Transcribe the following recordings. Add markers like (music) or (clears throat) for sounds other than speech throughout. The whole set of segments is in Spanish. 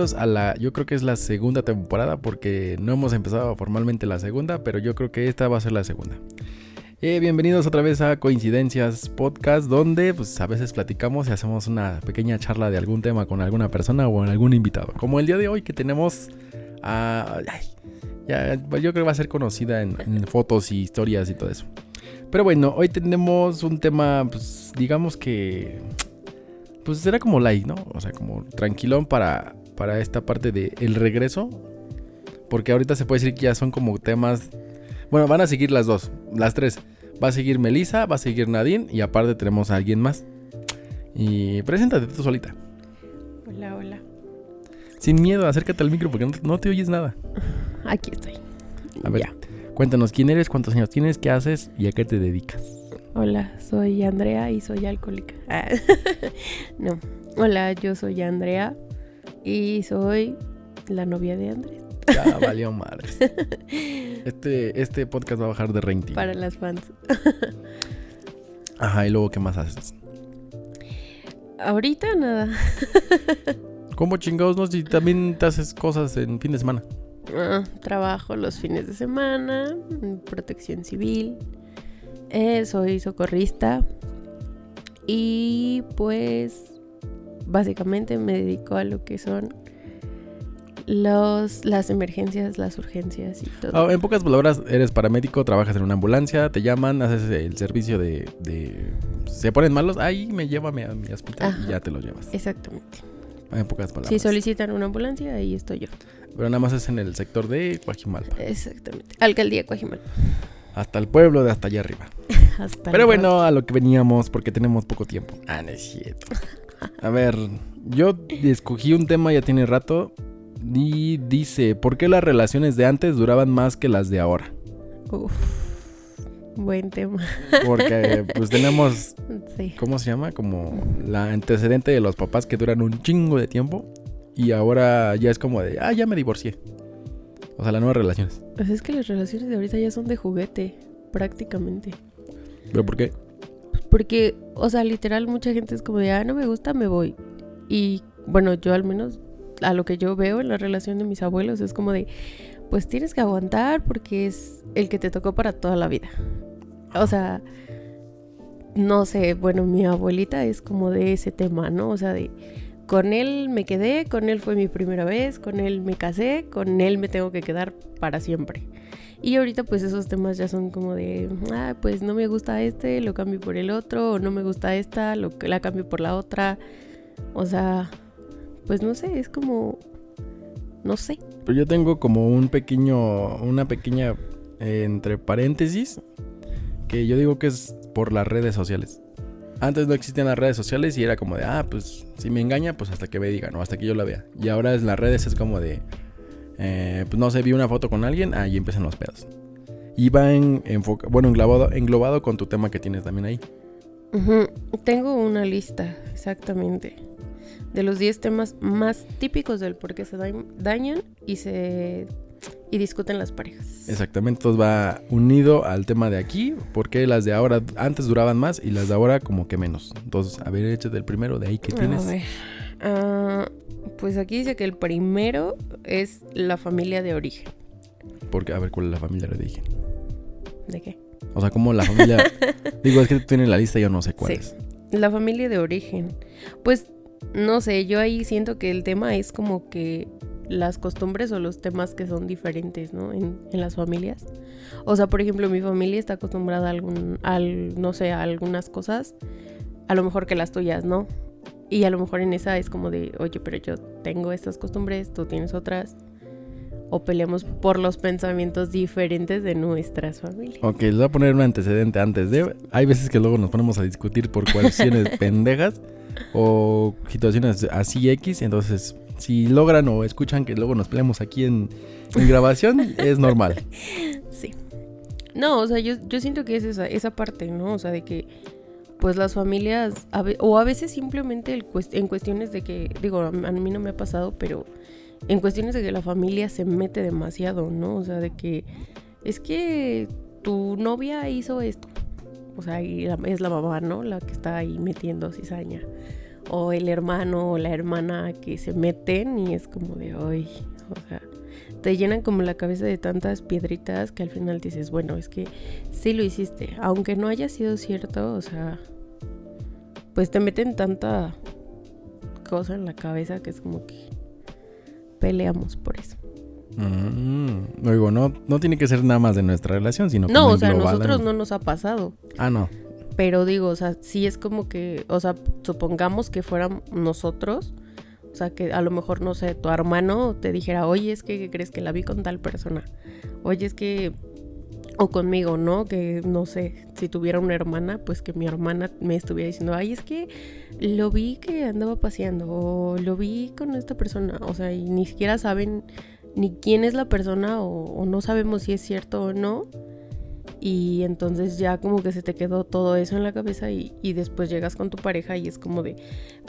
bienvenidos a la, yo creo que es la segunda temporada porque no hemos empezado formalmente la segunda, pero yo creo que esta va a ser la segunda. Eh, bienvenidos otra vez a Coincidencias Podcast, donde pues a veces platicamos y hacemos una pequeña charla de algún tema con alguna persona o algún invitado. Como el día de hoy que tenemos a... ya, pues, yo creo que va a ser conocida en, en fotos y historias y todo eso. Pero bueno, hoy tenemos un tema, pues digamos que pues será como light, ¿no? O sea, como tranquilón para, para esta parte de el regreso. Porque ahorita se puede decir que ya son como temas... Bueno, van a seguir las dos, las tres. Va a seguir Melissa, va a seguir Nadine y aparte tenemos a alguien más. Y preséntate tú solita. Hola, hola. Sin miedo, acércate al micro porque no, te oyes nada. (laughs) Aquí estoy. A ver, cuéntanos quién eres, cuántos años tienes, qué haces y a qué te dedicas. Hola, soy Andrea y soy alcohólica. (laughs) No. Hola, yo soy Andrea y soy la novia de Andrés. Ya valió madres. (laughs) Este, este podcast va a bajar de rating. Para las fans. Ajá, y luego, ¿qué más haces? Ahorita nada. ¿Cómo chingados no? Si también te haces cosas en fin de semana. Ah, trabajo los fines de semana, protección civil. Eh, soy socorrista y pues básicamente me dedico a lo que son los, las emergencias, las urgencias y todo. Ah, en pocas palabras, eres paramédico, trabajas en una ambulancia, te llaman, haces el servicio de... se ponen malos, ahí me llévame a mi hospital y ya te los llevas. Exactamente. En pocas palabras. Si solicitan una ambulancia, ahí estoy yo. Pero nada más es en el sector de Coajimalpa. Exactamente. Alcaldía Coajimalpa. Hasta el pueblo de hasta allá arriba. (laughs) Pero bueno, a lo que veníamos, porque tenemos poco tiempo. Ah, no es cierto. (laughs) A ver, yo escogí un tema ya tiene rato. Y dice, ¿por qué las relaciones de antes duraban más que las de ahora? Uf, buen tema. Porque pues tenemos, (laughs) ¿cómo se llama? Como la antecedente de los papás que duran un chingo de tiempo. Y ahora ya es como de, ah, ya me divorcié. O sea, las nuevas relaciones. Pues es que las relaciones de ahorita ya son de juguete, prácticamente. ¿Pero por qué? Porque, o sea, literal, mucha gente es como de, ah, no me gusta, me voy. Y bueno, yo al menos, a lo que yo veo en la relación de mis abuelos, es como de, pues tienes que aguantar porque es el que te tocó para toda la vida. O sea, no sé, bueno, mi abuelita es como de ese tema, ¿no? O sea, de con él me quedé, con él fue mi primera vez, con él me casé, con él me tengo que quedar para siempre. Y ahorita pues esos temas ya son como de, ah, pues no me gusta este, lo cambio por el otro, o no me gusta esta, lo, la cambio por la otra. O sea, pues no sé, es como, no sé. Pues yo tengo como un pequeño, una pequeña, eh, entre paréntesis, que yo digo que es por las redes sociales. Antes no existían las redes sociales y era como de, ah, pues si me engaña, pues hasta que me digan, o hasta que yo la vea. Y ahora en las redes es como de, eh, pues no sé, vi una foto con alguien, ahí empiezan los pedos. Y va en, bueno, englobado, englobado con tu tema que tienes también ahí. Tengo una lista, exactamente, de los 10 temas más típicos del por qué se dañan y se y discuten las parejas. Exactamente, entonces va unido al tema de aquí, porque las de ahora antes duraban más y las de ahora como que menos. Entonces, a ver, échate el primero de ahí que tienes. A ver. Ah, pues aquí dice que el primero es la familia de origen. Porque, a ver, ¿cuál es la familia de origen? ¿De qué? O sea, como la familia... (laughs) Digo, es que tú tienes la lista y yo no sé cuál sí. La familia de origen. Pues, no sé, yo ahí siento que el tema es como que las costumbres o los temas que son diferentes, ¿no? En, las familias. O sea, por ejemplo, mi familia está acostumbrada a algún, al, no sé, a algunas cosas, a lo mejor que las tuyas, ¿no? Y a lo mejor en esa es como de, oye, pero yo tengo estas costumbres, tú tienes otras. O peleamos por los pensamientos diferentes de nuestras familias. Ok, les voy a poner un antecedente antes de... Hay veces que luego nos ponemos a discutir por cuestiones (laughs) pendejas o situaciones así X, entonces si logran o escuchan que luego nos peleamos aquí en, grabación, es normal. (laughs) Sí. No, o sea, yo, siento que es esa, esa parte, ¿no? O sea, de que pues las familias, o a veces simplemente en cuestiones de que, digo, a mí no me ha pasado, pero en cuestiones de que la familia se mete demasiado, ¿no? O sea, de que es que tu novia hizo esto. O sea, y es la mamá, ¿no? La que está ahí metiendo cizaña. o el hermano o la hermana que se meten y es como de hoy, o sea, te llenan como la cabeza de tantas piedritas que al final dices, bueno, es que sí lo hiciste, aunque no haya sido cierto, o sea, pues te meten tanta cosa en la cabeza que es como que peleamos por eso. Mm, digo, no, no tiene que ser nada más de nuestra relación, sino No, o sea, a nosotros no nos ha pasado. Ah, no. Pero digo, o sea, sí es como que, o sea, supongamos que fueran nosotros, o sea, que a lo mejor, no sé, tu hermano te dijera, oye, es que ¿qué crees que la vi con tal persona. Oye, es que o conmigo, ¿no? Que no sé, si tuviera una hermana, pues que mi hermana me estuviera diciendo, ay, es que lo vi que andaba paseando, o lo vi con esta persona, o sea, y ni siquiera saben ni quién es la persona, o, no sabemos si es cierto o no. Y entonces ya como que se te quedó todo eso en la cabeza y, y, después llegas con tu pareja y es como de,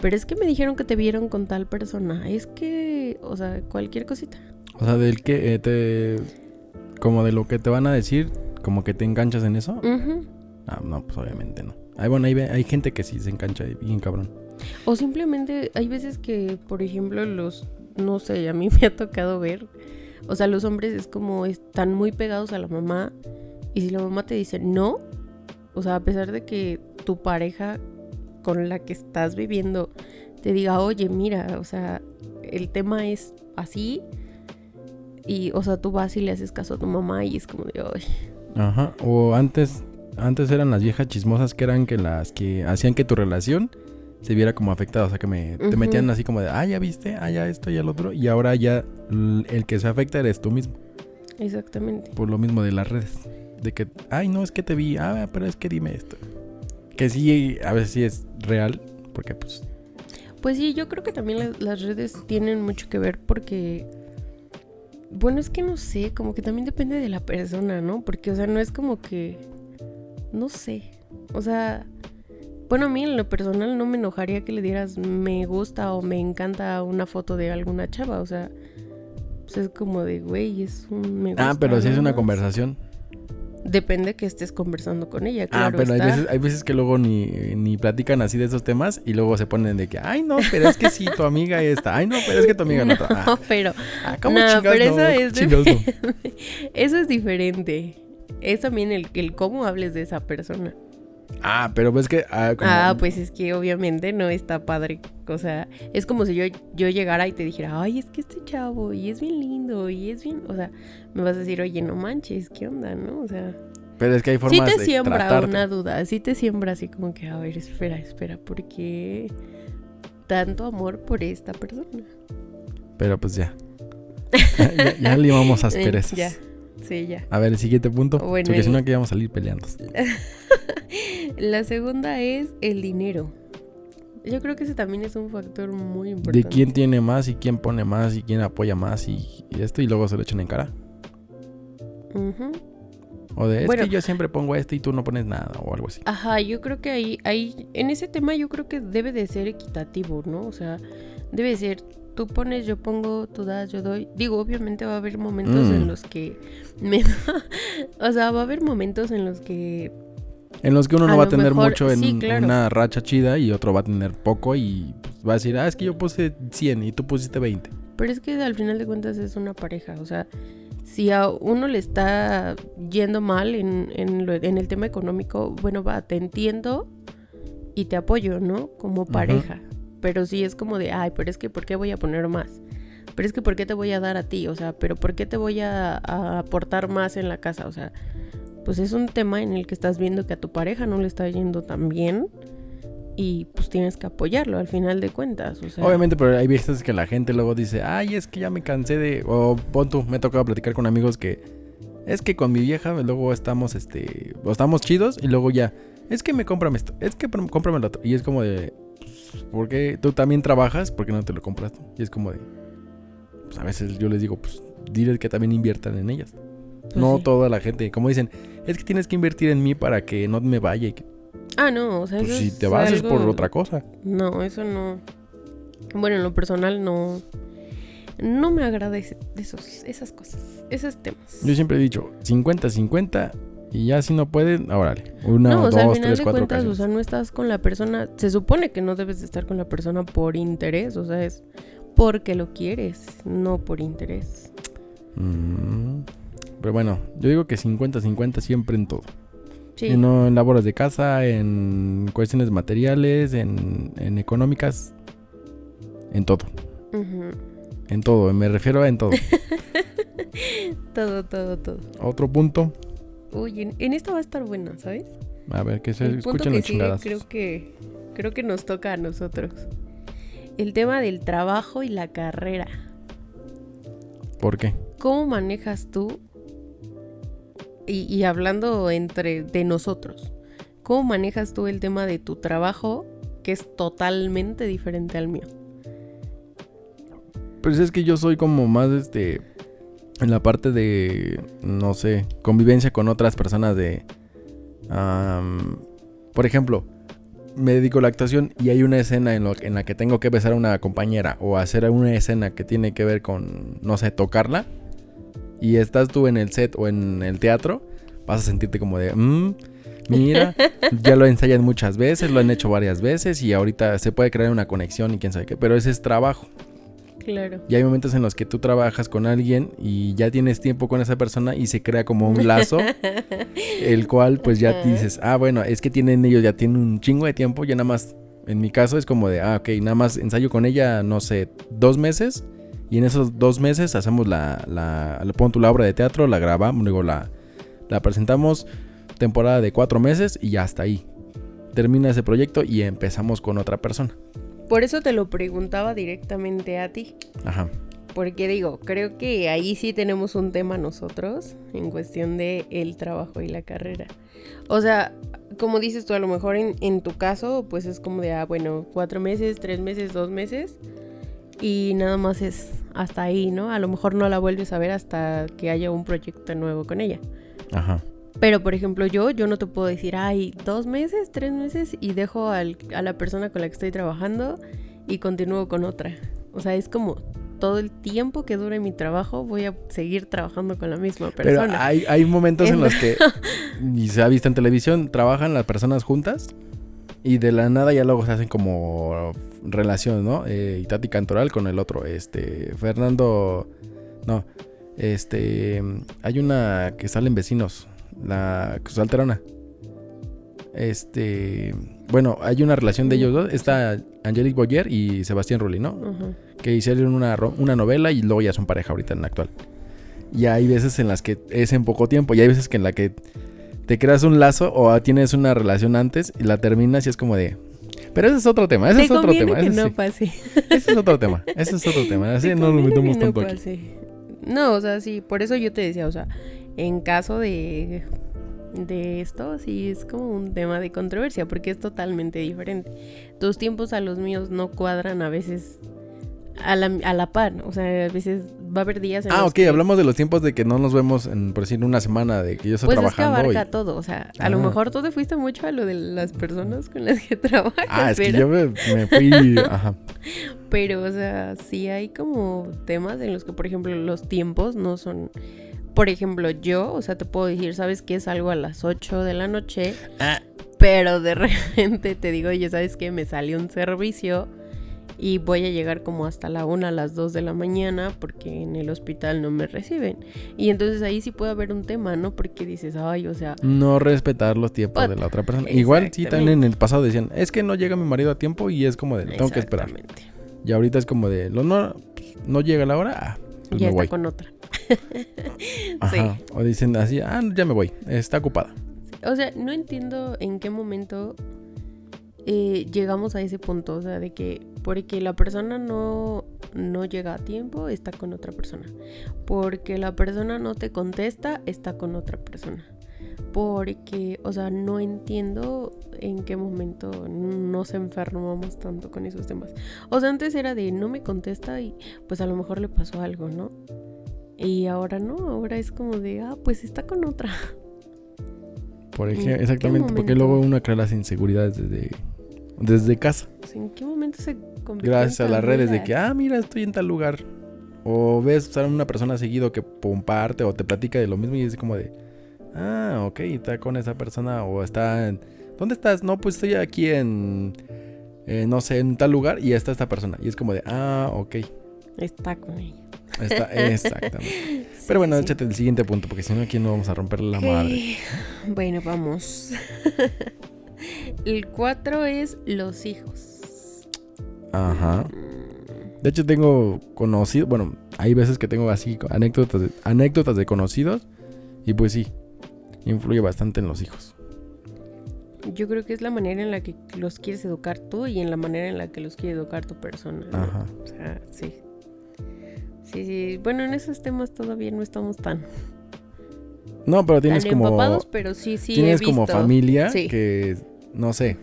pero es que me dijeron que te vieron con tal persona, es que, o sea, cualquier cosita. O sea, del que eh, te como de lo que te van a decir, como que te enganchas en eso. Ah, no, pues obviamente no. Hay, bueno, hay, hay gente que sí se engancha bien cabrón. O simplemente hay veces que, por ejemplo, los, no sé, a mí (laughs) me ha tocado ver, o sea, los hombres es como están muy pegados a la mamá y si la mamá te dice no, o sea, a pesar de que tu pareja con la que estás viviendo te diga, oye, mira, o sea, el tema es así, y, o sea, tú vas y le haces caso a tu mamá y es como de, hoy. Ajá. O antes, antes eran las viejas chismosas que eran que las que hacían que tu relación se viera como afectada. O sea, que me, te metían así como de, ah, ya viste, ah, ya esto, ya lo otro. Y ahora ya el que se afecta eres tú mismo. Exactamente. Por lo mismo de las redes. De que, ay, no, es que te vi, ah, pero es que dime esto. Que sí, a veces sí es real, porque pues... Pues sí, yo creo que también las redes tienen mucho que ver porque bueno, es que no sé, como que también depende de la persona, ¿no? Porque, o sea, no es como que... No sé. O sea, bueno, a mí en lo personal no me enojaría que le dieras me gusta o me encanta una foto de alguna chava. O sea, pues es como de, güey, es un me Ah, pero si es una conversación. Depende que estés conversando con ella, ah, claro. Ah, pero hay veces, hay veces, que luego ni, ni platican así de esos temas y luego se ponen de que, ay, no, pero es que sí, tu amiga está. Ay, no, pero es que tu amiga (laughs) no está. No, pero. Ah, ¿cómo no, pero eso es diferente. (laughs) Eso es diferente. Es también el, el cómo hables de esa persona. Ah, pero pues que... Ah, ah, pues es que obviamente no está padre. O sea, es como si yo, yo llegara y te dijera, ay, es que este chavo, y es bien lindo, y es bien... O sea, me vas a decir, oye, no manches, ¿qué onda, no? O sea... Pero es que hay formas Sí te siembra una duda, sí te siembra así como que, a ver, espera, espera, ¿por qué tanto amor por esta persona? Pero pues ya. (laughs) ya, ya, le vamos a asperezas. ya. Sí, ya. A ver, el siguiente punto. porque si no, aquí vamos a salir peleando. (laughs) La segunda es el dinero. Yo creo que ese también es un factor muy importante. De quién tiene más y quién pone más y quién apoya más y, esto y luego se lo echan en cara. O de, es que yo siempre pongo esto y tú no pones nada o algo así. Ajá, yo creo que ahí, ahí, en ese tema yo creo que debe de ser equitativo, ¿no? O sea, debe ser tú pones, yo pongo, tú das, yo doy. Digo, obviamente va a haber momentos en mm. los que me (laughs) o sea, va a haber momentos en los que en los que uno no va a tener mucho en una racha chida y otro va a tener poco y pues, va a decir, ah, es que yo puse 100 y tú pusiste 20. Pero es que al final de cuentas es una pareja, o sea, si a uno le está yendo mal en, en, en el tema económico, bueno, va, te entiendo y te apoyo, ¿no? Como pareja. Pero sí es como de, ay, pero es que ¿por qué voy a poner más? Pero es que ¿por qué te voy a dar a ti? O sea, pero ¿por qué te voy a, aportar más en la casa? O sea, pues es un tema en el que estás viendo que a tu pareja no le está yendo tan bien y pues tienes que apoyarlo al final de cuentas. O sea. Obviamente, pero hay veces que la gente luego dice, ay, es que ya me cansé de... O pon tú, me ha tocado platicar con amigos que... Es que con mi vieja luego estamos, este... Estamos chidos y luego ya... Es que me compran esto, es que cómprame lo otro. Y es como de... Porque tú también trabajas, ¿por qué no te lo compras tú? Y es como de. Pues a veces yo les digo, pues diles que también inviertan en ellas. Pues no toda la gente. Como dicen, es que tienes que invertir en mí para que no me vaya. Y Ah, no, o sea, pues si te vas es por otra cosa. No, eso no. Bueno, en lo personal no. No me agrada esos, esas cosas, esos temas. Yo siempre he dicho, 50-50 Y ya si no pueden, órale. Una, no, o dos, sea, al final tres, de cuatro cuentas, o sea, no estás con la persona. Se supone que no debes de estar con la persona por interés, o sea, es porque lo quieres, no por interés. Mm, Pero bueno, yo digo que 50-50 siempre en todo. Sí. Y no en labores de casa, en cuestiones materiales, en, en económicas, en todo. En todo, me refiero a en todo. (laughs) Todo, todo, todo. Otro punto. Uy, en, en esta va a estar buena, ¿sabes? A ver, que se El punto escuchen que los sigue chingadas. creo que creo que nos toca a nosotros. El tema del trabajo y la carrera. ¿Por qué? ¿Cómo manejas tú? Y, y hablando entre de nosotros, ¿cómo manejas tú el tema de tu trabajo que es totalmente diferente al mío? Pues es que yo soy como más este en la parte de no sé, convivencia con otras personas de por ejemplo, me dedico a la actuación y hay una escena en, lo- en la que tengo que besar a una compañera o hacer una escena que tiene que ver con no sé, tocarla y estás tú en el set o en el teatro, vas a sentirte como de "Mm, Mira, (laughs) ya lo ensayan muchas veces, lo han hecho varias veces y ahorita se puede crear una conexión y quién sabe qué, pero ese es trabajo. Claro. Y hay momentos en los que tú trabajas con alguien y ya tienes tiempo con esa persona y se crea como un lazo, (laughs) el cual pues ya dices, ah, bueno, es que tienen ellos ya tienen un chingo de tiempo, ya nada más, en mi caso es como de, ah, ok, nada más ensayo con ella, no sé, dos meses y en esos dos meses hacemos la, la, pongo tu la obra de teatro, la grabamos, luego la, la presentamos, temporada de cuatro meses y ya hasta ahí. Termina ese proyecto y empezamos con otra persona. Por eso te lo preguntaba directamente a ti. Ajá. Porque digo, creo que ahí sí tenemos un tema nosotros en cuestión de el trabajo y la carrera. O sea, como dices tú, a lo mejor en, en tu caso, pues es como de, ah, bueno, cuatro meses, tres meses, dos meses. Y nada más es hasta ahí, ¿no? A lo mejor no la vuelves a ver hasta que haya un proyecto nuevo con ella. Ajá. Pero, por ejemplo, yo, yo no te puedo decir, ay, dos meses, tres meses y dejo al- a la persona con la que estoy trabajando y continúo con otra. O sea, es como todo el tiempo que dure mi trabajo voy a seguir trabajando con la misma Pero persona. hay, hay momentos en los que, (laughs) y se ha visto en televisión, trabajan las personas juntas y de la nada ya luego se hacen como relación, ¿no? Eh, Itati Cantoral con el otro, este, Fernando, no, este, hay una que salen vecinos, la solterona. Este, bueno, hay una relación de ellos dos, está Angelique Boyer y Sebastián Rulli, ¿no? Ujú. que hicieron una, una novela y luego ya son pareja ahorita en la actual. Y hay veces en las que es en poco tiempo y hay veces que en la que te creas un lazo o tienes una relación antes y la terminas y es como de... Pero ese es otro tema, ese Te es otro tema. que Ese, no sí. pase. Ese es otro tema, ese es otro tema. Así Te no nos metemos no tanto aquí. pase. No, o sea, sí, por eso yo te decía, o sea, en caso de, de esto, sí es como un tema de controversia, porque es totalmente diferente. Tus tiempos a los míos no cuadran a veces a la, a la par, o sea, a veces va a haber días en Ah, los ok, que, hablamos de los tiempos de que no nos vemos en, por decir, una semana de que yo estoy Pues es que trabajando. y- abarca todo, o sea, a lo Ah. mejor tú te fuiste mucho a lo de las personas con las que (laughs) trabajas, Ah, es que pero- yo me, me fui... (laughs) Ajá. Pero, o sea, sí hay como temas en los que, por ejemplo, los tiempos no son... Por ejemplo, yo, o sea, te puedo decir, ¿sabes qué? Salgo a las 8 de la noche, Ah, pero de (laughs) repente te digo, oye, ¿sabes qué? Me salió un servicio y voy a llegar como hasta la 1, a las 2 de la mañana porque en el hospital no me reciben. Y entonces ahí sí puede haber un tema, ¿no? Porque dices, ay, o sea, No respetar los tiempos de la otra persona. Igual sí, también en el pasado decían, es que no llega mi marido a tiempo y es como de, tengo que esperar. exactamente. Y ahorita es como de, no, no, no llega la hora, ah, pues ya me está voy. con otra. (laughs) Ajá. O dicen así, ah, ya me voy, está ocupada. O sea, no entiendo en qué momento eh, llegamos a ese punto. O sea, de que porque la persona no, no llega a tiempo, está con otra persona. Porque la persona no te contesta, está con otra persona. Porque, o sea, no entiendo en qué momento nos enfermamos tanto con esos temas. O sea, antes era de no me contesta y pues a lo mejor le pasó algo, ¿no? Y ahora no, ahora es como de, ah, pues está con otra. Por ¿En ejemplo, exactamente, porque luego uno crea las inseguridades desde, desde casa. Sea, ¿En qué momento se convirtió Gracias a las redes de que, ah, mira, estoy en tal lugar. O ves a una persona seguido que comparte o te platica de lo mismo y es como de, Ah, ok, está con esa persona o está... En... ¿Dónde estás? No, pues estoy aquí en... eh, no sé, en tal lugar y está esta persona. Y es como de, ah, ok. Está con ella. Está, exactamente. (laughs) Pero bueno, sí. échate el siguiente punto, porque si no, aquí no vamos a romper la madre. Bueno, vamos. (laughs) El 4 es los hijos. Ajá. De hecho, tengo conocido, bueno, hay veces que tengo así anécdotas de, anécdotas de conocidos y pues sí, influye bastante en los hijos. Yo creo que es la manera en la que los quieres educar tú y en la manera en la que los quiere educar tu persona. ¿no? Ajá. O sea, sí. Sí, sí. Bueno, en esos temas todavía no estamos tan, No, pero tienes tan como empapados, pero sí, sí. he tienes como familia Sí. que no sé,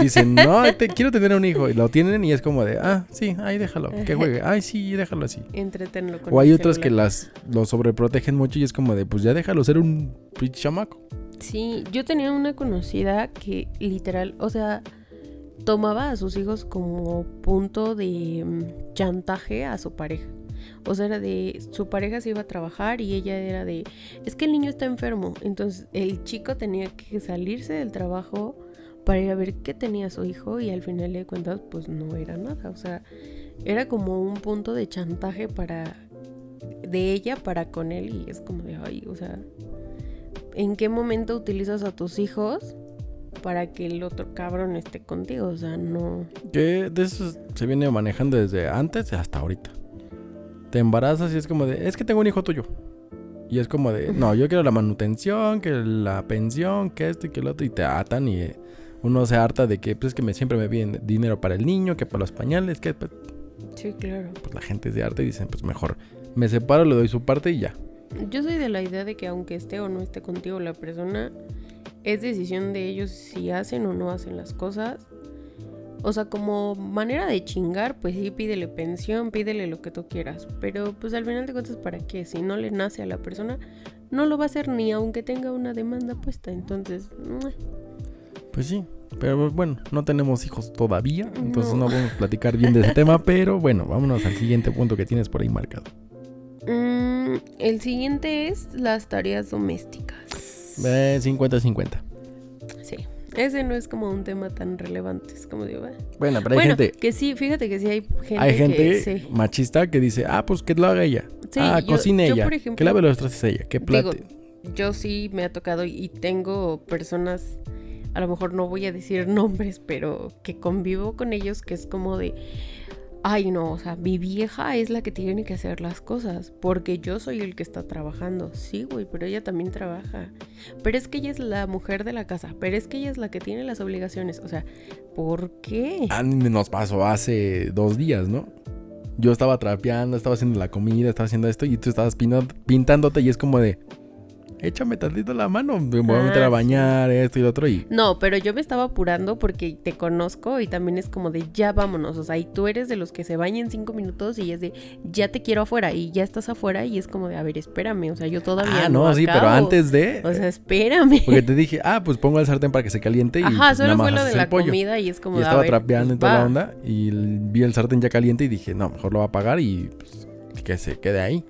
dicen, "No, (laughs) te quiero tener un hijo" y lo tienen y es como de, "Ah, sí, ahí déjalo, que juegue. Ay, sí, déjalo así." Entretenlo con O hay otros que celular. las lo sobreprotegen mucho y es como de, "Pues ya déjalo ser un chamaco." Sí, yo tenía una conocida que literal, o sea, tomaba a sus hijos como punto de mm, chantaje a su pareja. O sea, era de su pareja se iba a trabajar y ella era de, es que el niño está enfermo. Entonces el chico tenía que salirse del trabajo para ir a ver qué tenía su hijo y al final de cuentas pues no era nada. O sea, era como un punto de chantaje para de ella para con él y es como de, ay, o sea, ¿en qué momento utilizas a tus hijos para que el otro cabrón esté contigo? O sea, no. Que de eso se viene manejando desde antes hasta ahorita. Te embarazas y es como de, es que tengo un hijo tuyo. Y es como de, no, yo quiero la manutención, que la pensión, que esto y que lo otro. Y te atan y uno se harta de que, pues es que me, siempre me piden dinero para el niño, que para los pañales, que pues, Sí, claro. pues, la gente es de arte y dicen, pues mejor me separo, le doy su parte y ya. Yo soy de la idea de que aunque esté o no esté contigo la persona, es decisión de ellos si hacen o no hacen las cosas. O sea, como manera de chingar, pues sí, pídele pensión, pídele lo que tú quieras. Pero pues al final de cuentas, ¿para qué? Si no le nace a la persona, no lo va a hacer ni aunque tenga una demanda puesta. Entonces. Pues sí, pero bueno, no tenemos hijos todavía, entonces no, No. vamos a platicar bien de ese tema, (laughs) pero bueno, vámonos al siguiente punto que tienes por ahí marcado. Mm, el siguiente es las tareas domésticas. Eh, 50-50. Sí. Ese no es como un tema tan relevante. Es como digo. Bueno, pero hay bueno, gente, que sí, fíjate que sí hay gente, hay gente que sí. machista que dice, ah, pues que lo haga ella. Sí, ah, yo- cocine yo, ella. por que ejemplo, lave los trastes ella. Que digo, plate. yo sí me ha tocado y tengo personas, a lo mejor no voy a decir nombres, pero que convivo con ellos, que es como de, ay no, o sea, mi vieja es la que tiene que hacer las cosas, porque yo soy el que está trabajando. Sí, güey, pero ella también trabaja. Pero es que ella es la mujer de la casa, pero es que ella es la que tiene las obligaciones. O sea, ¿por qué? Ah, nos pasó hace dos días, ¿no? Yo estaba trapeando, estaba haciendo la comida, estaba haciendo esto y tú estabas pintándote y es como de, échame tantito la mano, me voy a Ah, meter a sí. bañar, esto y lo otro y... No, pero yo me estaba apurando porque te conozco y también es como de ya vámonos. O sea, y tú eres de los que se bañan cinco minutos y es de ya te quiero afuera y ya estás afuera y es como de a ver, espérame. O sea, yo todavía Ah, no, sí, pero antes de... O sea, espérame. Porque te dije, ah, pues pongo el sartén para que se caliente y Ajá, pues, nada solo fue lo de la pollo. comida y es como Y de, a estaba ver, trapeando pues, y toda la onda y vi el sartén ya caliente y dije, no, mejor lo va a apagar y pues, que se quede ahí.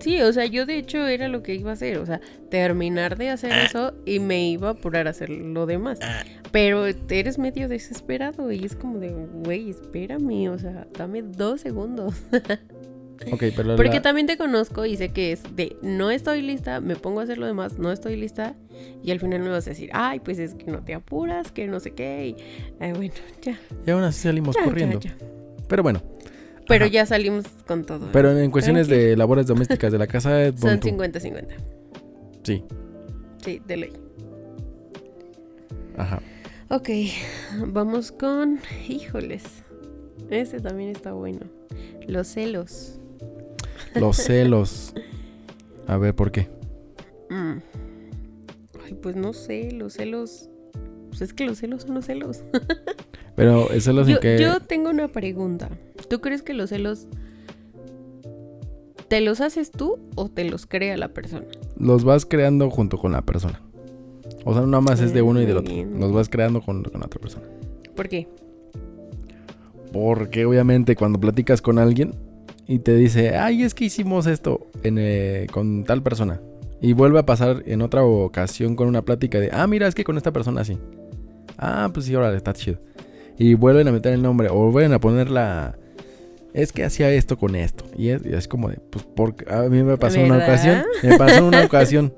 Sí, o sea, yo de hecho era lo que iba a hacer, o sea, terminar de hacer eso y me iba a apurar a hacer lo demás. Pero eres medio desesperado y es como de, güey, espérame, o sea, dame dos segundos. (laughs) Ok, pero la- Porque también te conozco y sé que es de no estoy lista, me pongo a hacer lo demás, no estoy lista y al final me vas a decir, ay, pues es que no te apuras, que no sé qué. Y, ay, bueno, ya. y aún así salimos ya, ya, corriendo. ya. Pero bueno. Pero Ajá. ya salimos con todo. Pero en cuestiones de labores domésticas de la casa, (laughs) eh, Son tú. 50-50. Sí, Sí, de ley. ajá. Ok, vamos con. Híjoles. Ese también está bueno. Los celos. Los celos. (laughs) A ver, ¿por qué? Mm. Ay, pues no sé, los celos. Pues es que los celos son los celos. (laughs) Pero el celos en Yo, que... yo tengo una pregunta. ¿Tú crees que los celos te los haces tú o te los crea la persona? Los vas creando junto con la persona. O sea, nada más es de uno y del otro. bien. Los vas creando con, con la otra persona. ¿Por qué? Porque obviamente cuando platicas con alguien y te dice, ay, es que hicimos esto en, eh, con tal persona. Y vuelve a pasar en otra ocasión con una plática de, ah, mira, es que con esta persona así. Ah, pues sí, ahora está chido. Y vuelven a meter el nombre o vuelven a poner la... Es que hacía esto con esto. Y es, y es como de, pues porque a mí me pasó una ocasión. Me pasó una (laughs) ocasión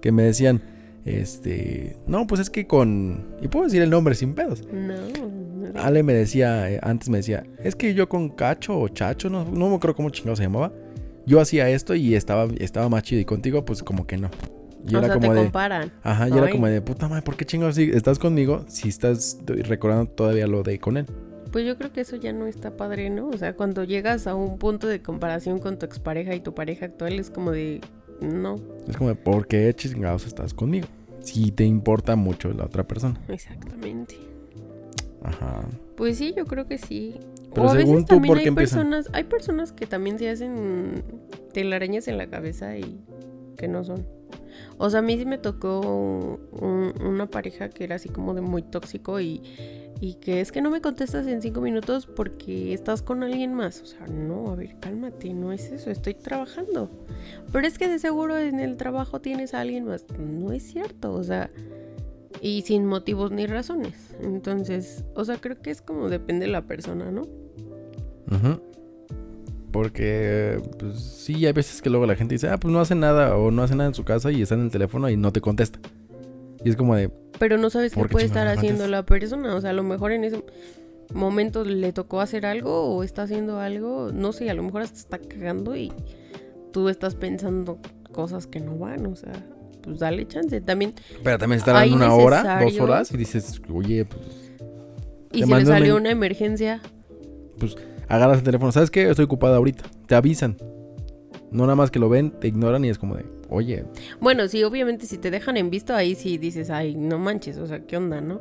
que me decían, este, no, pues es que con... Y puedo decir el nombre sin pedos. No. no. Ale me decía, eh, antes me decía, es que yo con Cacho o Chacho, no, no me acuerdo cómo chingado se llamaba. Yo hacía esto y estaba, estaba más chido. Y contigo, pues como que no. Y o era sea, como te de. comparan. Ajá, y era como de puta madre, ¿por qué chingados si estás conmigo si estás recordando todavía lo de con él? Pues yo creo que eso ya no está padre, ¿no? O sea, cuando llegas a un punto de comparación con tu expareja y tu pareja actual es como de, no, Es como de, ¿por qué chingados estás conmigo? Si te importa mucho la otra persona. exactamente. Ajá. Pues sí, yo creo que sí. Pero o a según veces tú, también ¿por hay empiezan? personas, hay personas que también se hacen telarañas en la cabeza y que no son. O sea, a mí sí me tocó un- una pareja que era así como de muy tóxico y, y que es que no me contestas en cinco minutos porque estás con alguien más. O sea, no, a ver, cálmate, no es eso, estoy trabajando. Pero es que de seguro en el trabajo tienes a alguien más. No es cierto, o sea, y sin motivos ni razones. Entonces, o sea, creo que es como depende de la persona, ¿no? Ujú. Porque, pues sí, hay veces que luego la gente dice, ah, pues no hace nada o no hace nada en su casa y está en el teléfono y no te contesta. Y es como de, Pero no sabes qué ¿Por qué puede estar haciendo la persona. O sea, a lo mejor en ese momento le tocó hacer algo o está haciendo algo. No sé, a lo mejor hasta está cagando y tú estás pensando cosas que no van. O sea, pues dale chance. También, pero también estar en una hora, dos horas y dices, oye, pues y si le salió una emergencia, agarras el teléfono, ¿sabes qué? Estoy ocupada ahorita. Te avisan. No nada más que lo ven, te ignoran y es como de, oye, Bueno, sí, obviamente si te dejan en visto ahí sí dices, ay, no manches, o sea, ¿qué onda, no?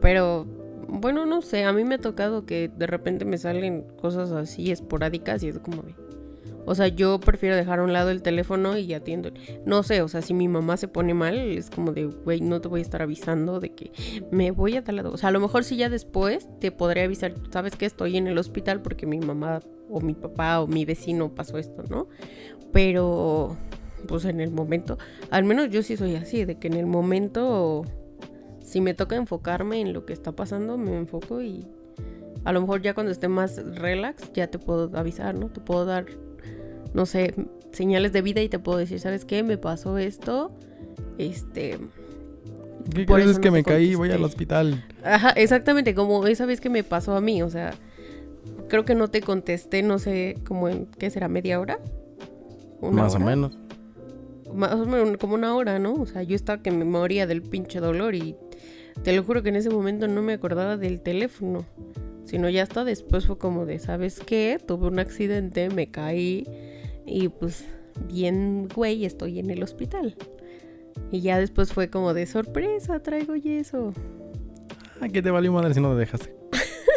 Pero, bueno, no sé, a mí me ha tocado que de repente me salen cosas así esporádicas y es como de... O sea, yo prefiero dejar a un lado el teléfono y atiendo. No sé, o sea, si mi mamá se pone mal, es como de, güey, no te voy a estar avisando de que me voy a tal lado. O sea, a lo mejor si ya después te podré avisar, sabes que estoy en el hospital porque mi mamá o mi papá o mi vecino pasó esto, ¿no? Pero, pues en el momento, al menos yo sí soy así, de que en el momento, si me toca enfocarme en lo que está pasando, me enfoco y a lo mejor ya cuando esté más relax, ya te puedo avisar, ¿no? Te puedo dar, no sé, señales de vida y te puedo decir, ¿sabes qué? Me pasó esto, este... ¿qué Por crees eso que no me caí? Voy al hospital. Ajá, exactamente, como esa vez que me pasó a mí, o sea, creo que no te contesté, no sé, como en, ¿qué será? ¿Media hora? ¿Una Más o menos. Más o menos como una hora, ¿no? O sea, yo estaba que me moría del pinche dolor y te lo juro que en ese momento no me acordaba del teléfono. Sino ya hasta después fue como de, ¿sabes qué? Tuve un accidente, me caí y pues bien, güey, estoy en el hospital. Y ya después fue como de sorpresa, traigo yeso. Ah, que te valió madre si no te dejaste.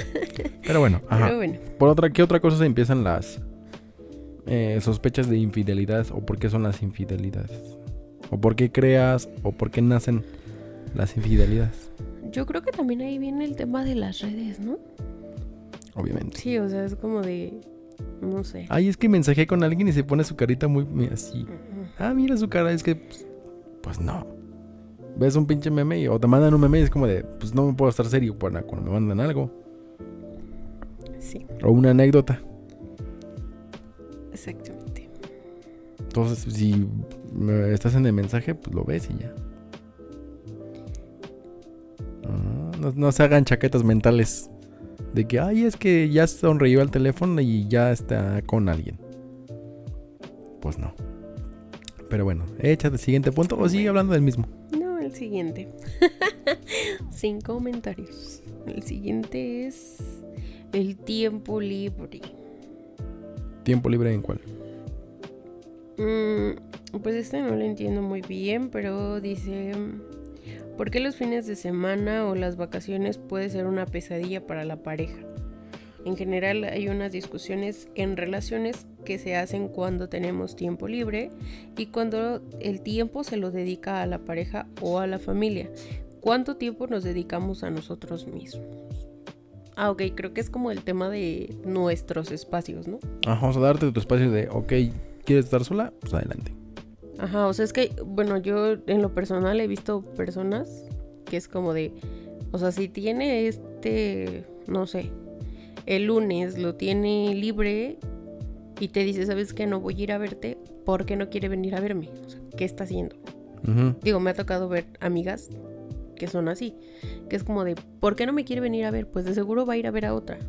(laughs) Pero bueno, ajá. Pero bueno, Por otra, ¿qué otra cosa se empiezan las eh, sospechas de infidelidad? ¿O por qué son las infidelidades? ¿O por qué creas? ¿O por qué nacen las infidelidades? yo creo que también ahí viene el tema de las redes, ¿no? Obviamente. Sí, o sea, es como de, no sé. Ay, es que mensajé con alguien y se pone su carita muy así. Ah, mira su cara, es que pues, pues no. Ves un pinche meme y, o te mandan un meme y es como de, pues no me puedo estar serio para cuando me mandan algo. Sí, O una anécdota. exactamente. Entonces, si estás en el mensaje, pues lo ves y ya. Ah, No, no se hagan chaquetas mentales. De que, ay, es que ya sonrió al teléfono y ya está con alguien. Pues no. Pero bueno, échate el siguiente punto o sigue hablando del mismo. No, el siguiente. (laughs) Sin comentarios. El siguiente es el tiempo libre. Tiempo libre en cuál. Mm, pues este no lo entiendo muy bien, pero dice, ¿por qué los fines de semana o las vacaciones puede ser una pesadilla para la pareja? En general hay unas discusiones en relaciones que se hacen cuando tenemos tiempo libre y cuando el tiempo se lo dedica a la pareja o a la familia. ¿Cuánto tiempo nos dedicamos a nosotros mismos? Ah, ok, creo que es como el tema de nuestros espacios, ¿no? Vamos a darte tu espacio de, ok, ¿quieres estar sola? Pues adelante. Ajá, o sea, es que, bueno, yo en lo personal he visto personas que es como de, o sea, si tiene este, no sé, el lunes lo tiene libre y te dice, ¿sabes qué? No voy a ir a verte, ¿por qué no quiere venir a verme? O sea, ¿qué está haciendo? Digo, me ha tocado ver amigas que son así, que es como de, ¿por qué no me quiere venir a ver? Pues de seguro va a ir a ver a otra.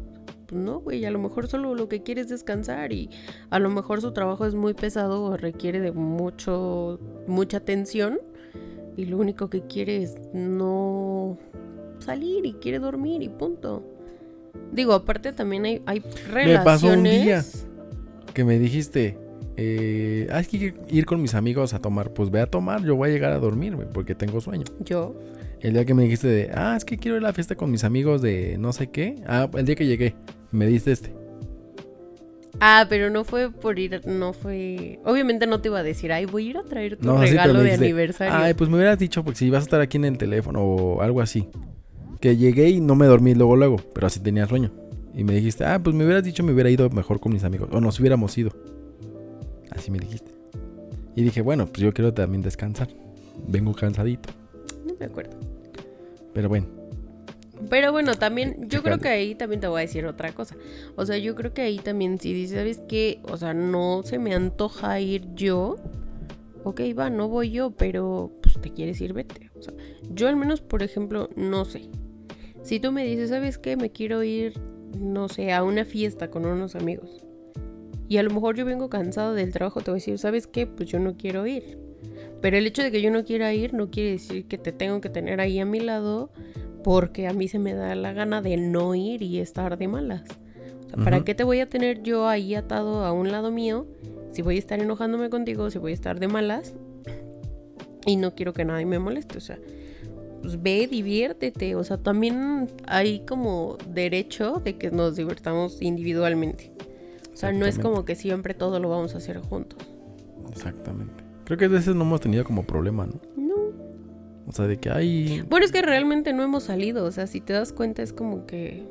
Pues no, güey, a lo mejor solo lo que quiere es descansar y a lo mejor su trabajo es muy pesado o requiere de mucho, mucha atención y lo único que quiere es no salir y quiere dormir y punto. Digo, aparte también hay, hay Me pasó un día. relaciones. Que me dijiste, eh, ah, es que quiero ir con mis amigos a tomar. Pues ve a tomar, yo voy a llegar a dormir, porque tengo sueño. Yo, El día que me dijiste de, ah, es que quiero ir a la fiesta con mis amigos de no sé qué. Ah, el día que llegué, me diste este. Ah, pero no fue por ir, no fue... Obviamente no te iba a decir, ay, voy a ir a traer tu No, regalo de dijiste, aniversario. Ay, pues me hubieras dicho, porque si vas a estar aquí en el teléfono o algo así. Que llegué y no me dormí luego, luego, pero así tenía sueño. Y me dijiste, ah, pues me hubieras dicho, me hubiera ido mejor con mis amigos. O nos hubiéramos ido. Así me dijiste. Y dije, bueno, pues yo quiero también descansar. Vengo cansadito. No me acuerdo. Pero bueno, Pero bueno, también, yo creo que ahí también te voy a decir otra cosa. O sea, yo creo que ahí también, si dices, ¿sabes qué? O sea, no se me antoja ir yo. Ok, va, no voy yo, pero pues te quieres ir, vete. O sea, yo al menos, por ejemplo, no sé. Si tú me dices, ¿sabes qué? Me quiero ir, no sé, a una fiesta con unos amigos. Y a lo mejor yo vengo cansado del trabajo, te voy a decir, ¿sabes qué? Pues yo no quiero ir. Pero el hecho de que yo no quiera ir no quiere decir que te tengo que tener ahí a mi lado porque a mí se me da la gana de no ir y estar de malas. O sea, ¿para qué te voy a tener yo ahí atado a un lado mío si voy a estar enojándome contigo, si voy a estar de malas y no quiero que nadie me moleste? O sea, pues ve, diviértete. O sea, también hay como derecho de que nos divertamos individualmente. O sea, no es como que siempre todo lo vamos a hacer juntos. exactamente. Creo que a veces no hemos tenido como problema, ¿no? O sea, de que hay, Bueno, es que realmente no hemos salido. O sea, si te das cuenta es como que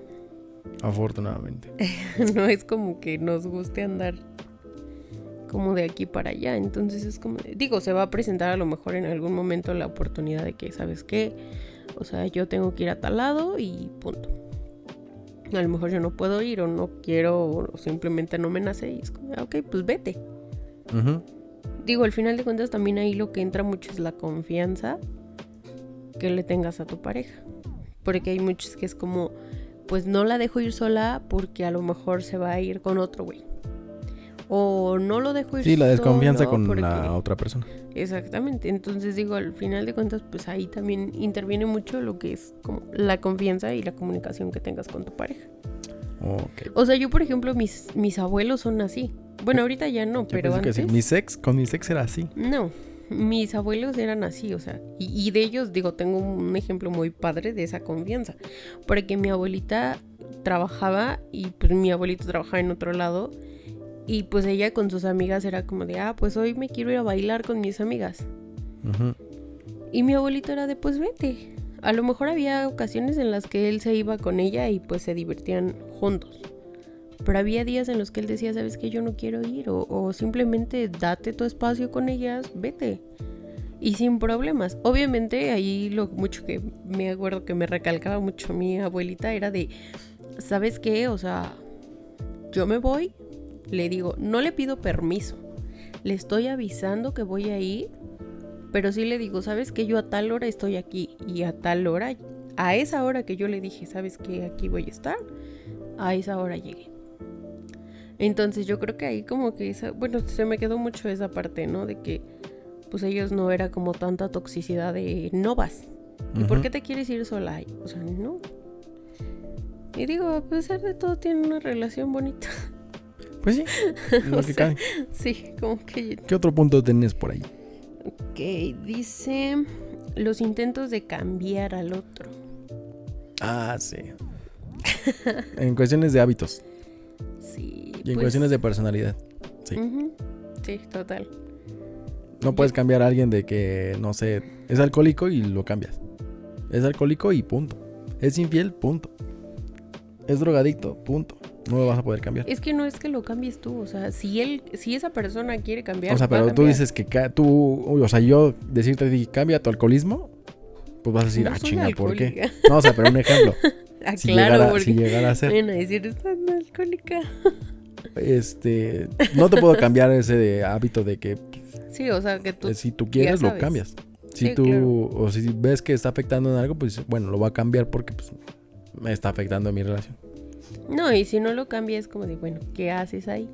afortunadamente. (laughs) no es como que nos guste andar como de aquí para allá. Entonces es como, digo, se va a presentar a lo mejor en algún momento la oportunidad de que, ¿sabes qué? O sea, yo tengo que ir a tal lado y punto. A lo mejor yo no puedo ir o no quiero o simplemente no me nace y es como, ah, ok, pues vete. Digo, al final de cuentas también ahí lo que entra mucho es la confianza que le tengas a tu pareja. Porque hay muchos que es como, pues no la dejo ir sola porque a lo mejor se va a ir con otro güey. O no lo dejo ir Sí, la desconfianza solo con porque- la otra persona. Exactamente. Entonces digo, al final de cuentas, pues ahí también interviene mucho lo que es como la confianza y la comunicación que tengas con tu pareja. Ok. O sea, yo por ejemplo, mis, mis abuelos son así. Bueno, ahorita ya no, Yo pero pensé que antes... sí. Mi sex, con mi sex era así. No, mis abuelos eran así, o sea, y, y de ellos, digo, tengo un ejemplo muy padre de esa confianza, porque mi abuelita trabajaba y pues mi abuelito trabajaba en otro lado y pues ella con sus amigas era como de, ah, pues hoy me quiero ir a bailar con mis amigas. Y mi abuelito era de, pues vete. A lo mejor había ocasiones en las que él se iba con ella y pues se divertían juntos. Pero había días en los que él decía, sabes que yo no quiero ir o, simplemente date tu espacio con ellas, vete. Y sin problemas. Obviamente ahí lo mucho que me acuerdo que me recalcaba mucho mi abuelita era de, ¿sabes qué? O sea, yo me voy, le digo, no le pido permiso. Le estoy avisando que voy a ir pero sí le digo, ¿sabes que Yo a tal hora estoy aquí y a tal hora, a esa hora que yo le dije, ¿sabes que Aquí voy a estar, a esa hora llegué. Entonces yo creo que ahí como que esa, bueno, se me quedó mucho esa parte, ¿no? De que pues ellos no era como tanta toxicidad de no vas. ¿Y por qué te quieres ir sola? O sea, no. Y digo, a pesar de todo, tienen una relación bonita. Pues sí, (laughs) lo O que sea, cabe. sí, como que ¿Qué otro punto tenés por ahí? Ok, dice los intentos de cambiar al otro. Ah, sí. en cuestiones de hábitos. Y en pues, cuestiones de personalidad. Sí. Sí, total. No puedes cambiar a alguien de que, no sé, es alcohólico y lo cambias. Es alcohólico y punto. Es infiel, punto. Es drogadicto, punto. No lo vas a poder cambiar. Es que no es que lo cambies tú, o sea, si él, si esa persona quiere cambiar. O sea, pero tú dices que tú, o sea, yo decirte cambia tu alcoholismo, pues vas a decir, No ah, chinga, ¿por qué? No, o sea, pero un ejemplo. (laughs) Ah, si, claro, llegara, porque si llegara a ser, a decir, estás alcohólica. (laughs) este, no te puedo cambiar ese hábito de que Sí, o sea, que tú. eh, si tú quieres lo cambias. Si Sí, tú, claro. o si ves que está afectando en algo, pues bueno, lo va a cambiar porque pues, me está afectando en mi relación. No, y si no lo cambias, como de, bueno, ¿qué haces ahí?